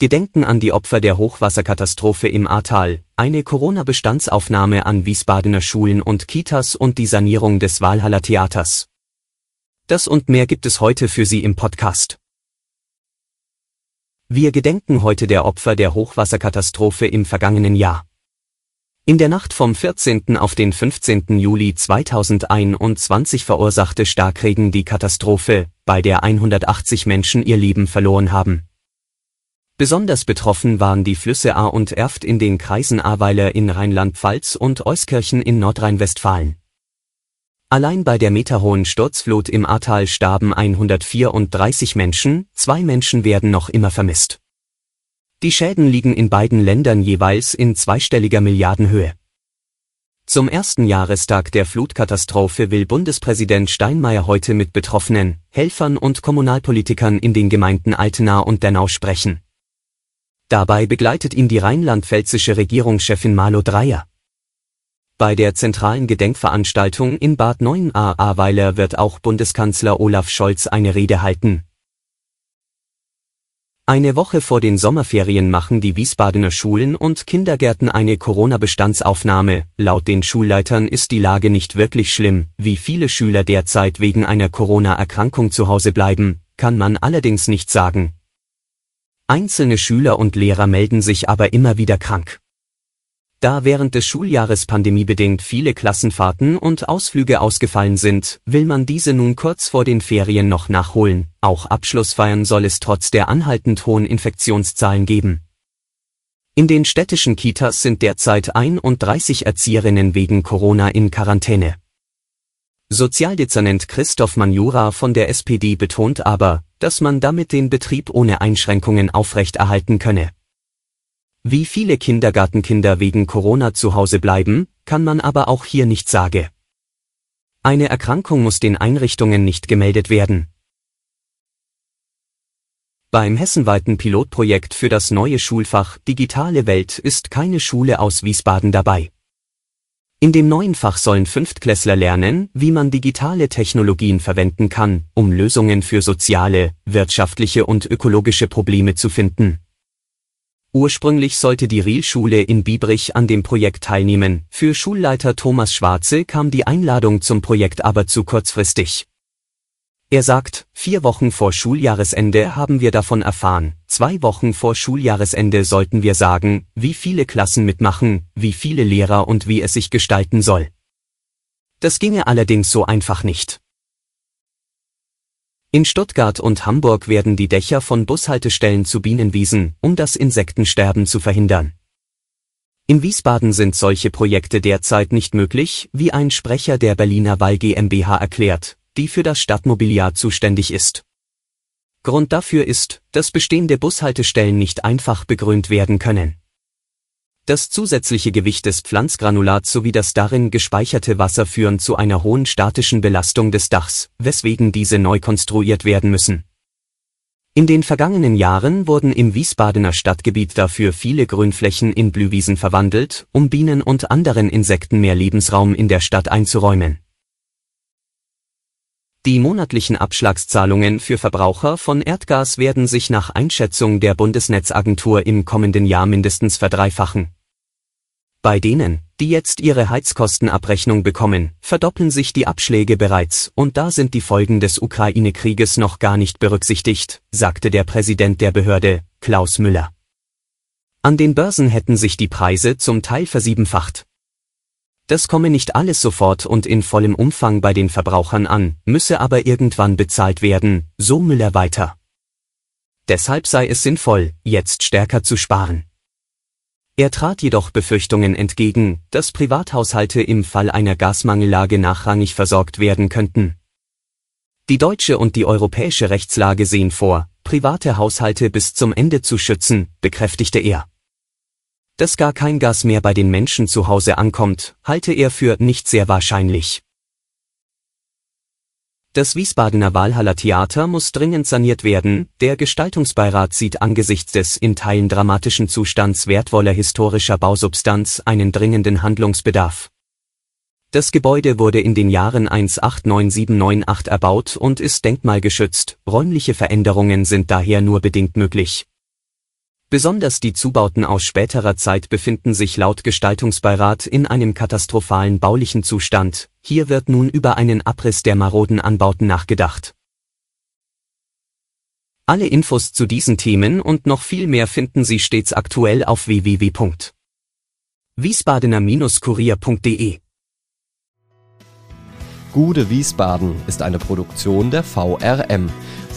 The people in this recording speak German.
Gedenken an die Opfer der Hochwasserkatastrophe im Ahrtal, eine Corona-Bestandsaufnahme an Wiesbadener Schulen und Kitas und die Sanierung des Walhaller Theaters. Das und mehr gibt es heute für Sie im Podcast. Wir gedenken heute der Opfer der Hochwasserkatastrophe im vergangenen Jahr. In der Nacht vom 14. auf den 15. Juli 2021 verursachte Starkregen die Katastrophe, bei der 180 Menschen ihr Leben verloren haben. Besonders betroffen waren die Flüsse Ahr und Erft in den Kreisen Ahrweiler in Rheinland-Pfalz und Euskirchen in Nordrhein-Westfalen. Allein bei der meterhohen Sturzflut im Ahrtal starben 134 Menschen, zwei Menschen werden noch immer vermisst. Die Schäden liegen in beiden Ländern jeweils in zweistelliger Milliardenhöhe. Zum ersten Jahrestag der Flutkatastrophe will Bundespräsident Steinmeier heute mit Betroffenen, Helfern und Kommunalpolitikern in den Gemeinden Altenahr und Dernau sprechen. Dabei begleitet ihn die rheinland-pfälzische Regierungschefin Malo Dreyer. Bei der zentralen Gedenkveranstaltung in Bad 9a-Ahrweiler wird auch Bundeskanzler Olaf Scholz eine Rede halten. Eine Woche vor den Sommerferien machen die Wiesbadener Schulen und Kindergärten eine Corona-Bestandsaufnahme. Laut den Schulleitern ist die Lage nicht wirklich schlimm, wie viele Schüler derzeit wegen einer Corona-Erkrankung zu Hause bleiben, kann man allerdings nicht sagen, Einzelne Schüler und Lehrer melden sich aber immer wieder krank. Da während des Schuljahres pandemiebedingt viele Klassenfahrten und Ausflüge ausgefallen sind, will man diese nun kurz vor den Ferien noch nachholen. Auch Abschlussfeiern soll es trotz der anhaltend hohen Infektionszahlen geben. In den städtischen Kitas sind derzeit 31 Erzieherinnen wegen Corona in Quarantäne. Sozialdezernent Christoph Manjura von der SPD betont aber, dass man damit den Betrieb ohne Einschränkungen aufrechterhalten könne. Wie viele Kindergartenkinder wegen Corona zu Hause bleiben, kann man aber auch hier nicht sagen. Eine Erkrankung muss den Einrichtungen nicht gemeldet werden. Beim hessenweiten Pilotprojekt für das neue Schulfach Digitale Welt ist keine Schule aus Wiesbaden dabei. In dem neuen Fach sollen Fünftklässler lernen, wie man digitale Technologien verwenden kann, um Lösungen für soziale, wirtschaftliche und ökologische Probleme zu finden. Ursprünglich sollte die Riel-Schule in Biebrich an dem Projekt teilnehmen, für Schulleiter Thomas Schwarze kam die Einladung zum Projekt aber zu kurzfristig. Er sagt, vier Wochen vor Schuljahresende haben wir davon erfahren, zwei Wochen vor Schuljahresende sollten wir sagen, wie viele Klassen mitmachen, wie viele Lehrer und wie es sich gestalten soll. Das ginge allerdings so einfach nicht. In Stuttgart und Hamburg werden die Dächer von Bushaltestellen zu Bienenwiesen, um das Insektensterben zu verhindern. In Wiesbaden sind solche Projekte derzeit nicht möglich, wie ein Sprecher der Berliner Wall GmbH erklärt, die für das Stadtmobiliar zuständig ist. Grund dafür ist, dass bestehende Bushaltestellen nicht einfach begrünt werden können. Das zusätzliche Gewicht des Pflanzgranulats sowie das darin gespeicherte Wasser führen zu einer hohen statischen Belastung des Dachs, weswegen diese neu konstruiert werden müssen. In den vergangenen Jahren wurden im Wiesbadener Stadtgebiet dafür viele Grünflächen in Blühwiesen verwandelt, um Bienen und anderen Insekten mehr Lebensraum in der Stadt einzuräumen. Die monatlichen Abschlagszahlungen für Verbraucher von Erdgas werden sich nach Einschätzung der Bundesnetzagentur im kommenden Jahr mindestens verdreifachen. Bei denen, die jetzt ihre Heizkostenabrechnung bekommen, verdoppeln sich die Abschläge bereits und da sind die Folgen des Ukraine-Krieges noch gar nicht berücksichtigt, sagte der Präsident der Behörde, Klaus Müller. An den Börsen hätten sich die Preise zum Teil versiebenfacht. Das komme nicht alles sofort und in vollem Umfang bei den Verbrauchern an, müsse aber irgendwann bezahlt werden, so Müller weiter. Deshalb sei es sinnvoll, jetzt stärker zu sparen. Er trat jedoch Befürchtungen entgegen, dass Privathaushalte im Fall einer Gasmangellage nachrangig versorgt werden könnten. Die deutsche und die europäische Rechtslage sehen vor, private Haushalte bis zum Ende zu schützen, bekräftigte er. Dass gar kein Gas mehr bei den Menschen zu Hause ankommt, halte er für nicht sehr wahrscheinlich. Das Wiesbadener Walhaller Theater muss dringend saniert werden. Der Gestaltungsbeirat sieht angesichts des in Teilen dramatischen Zustands wertvoller historischer Bausubstanz einen dringenden Handlungsbedarf. Das Gebäude wurde in den Jahren 189798 erbaut und ist denkmalgeschützt. Räumliche Veränderungen sind daher nur bedingt möglich. Besonders die Zubauten aus späterer Zeit befinden sich laut Gestaltungsbeirat in einem katastrophalen baulichen Zustand, hier wird nun über einen Abriss der maroden Anbauten nachgedacht. Alle Infos zu diesen Themen und noch viel mehr finden Sie stets aktuell auf www.wiesbadener-kurier.de. Gude Wiesbaden ist eine Produktion der VRM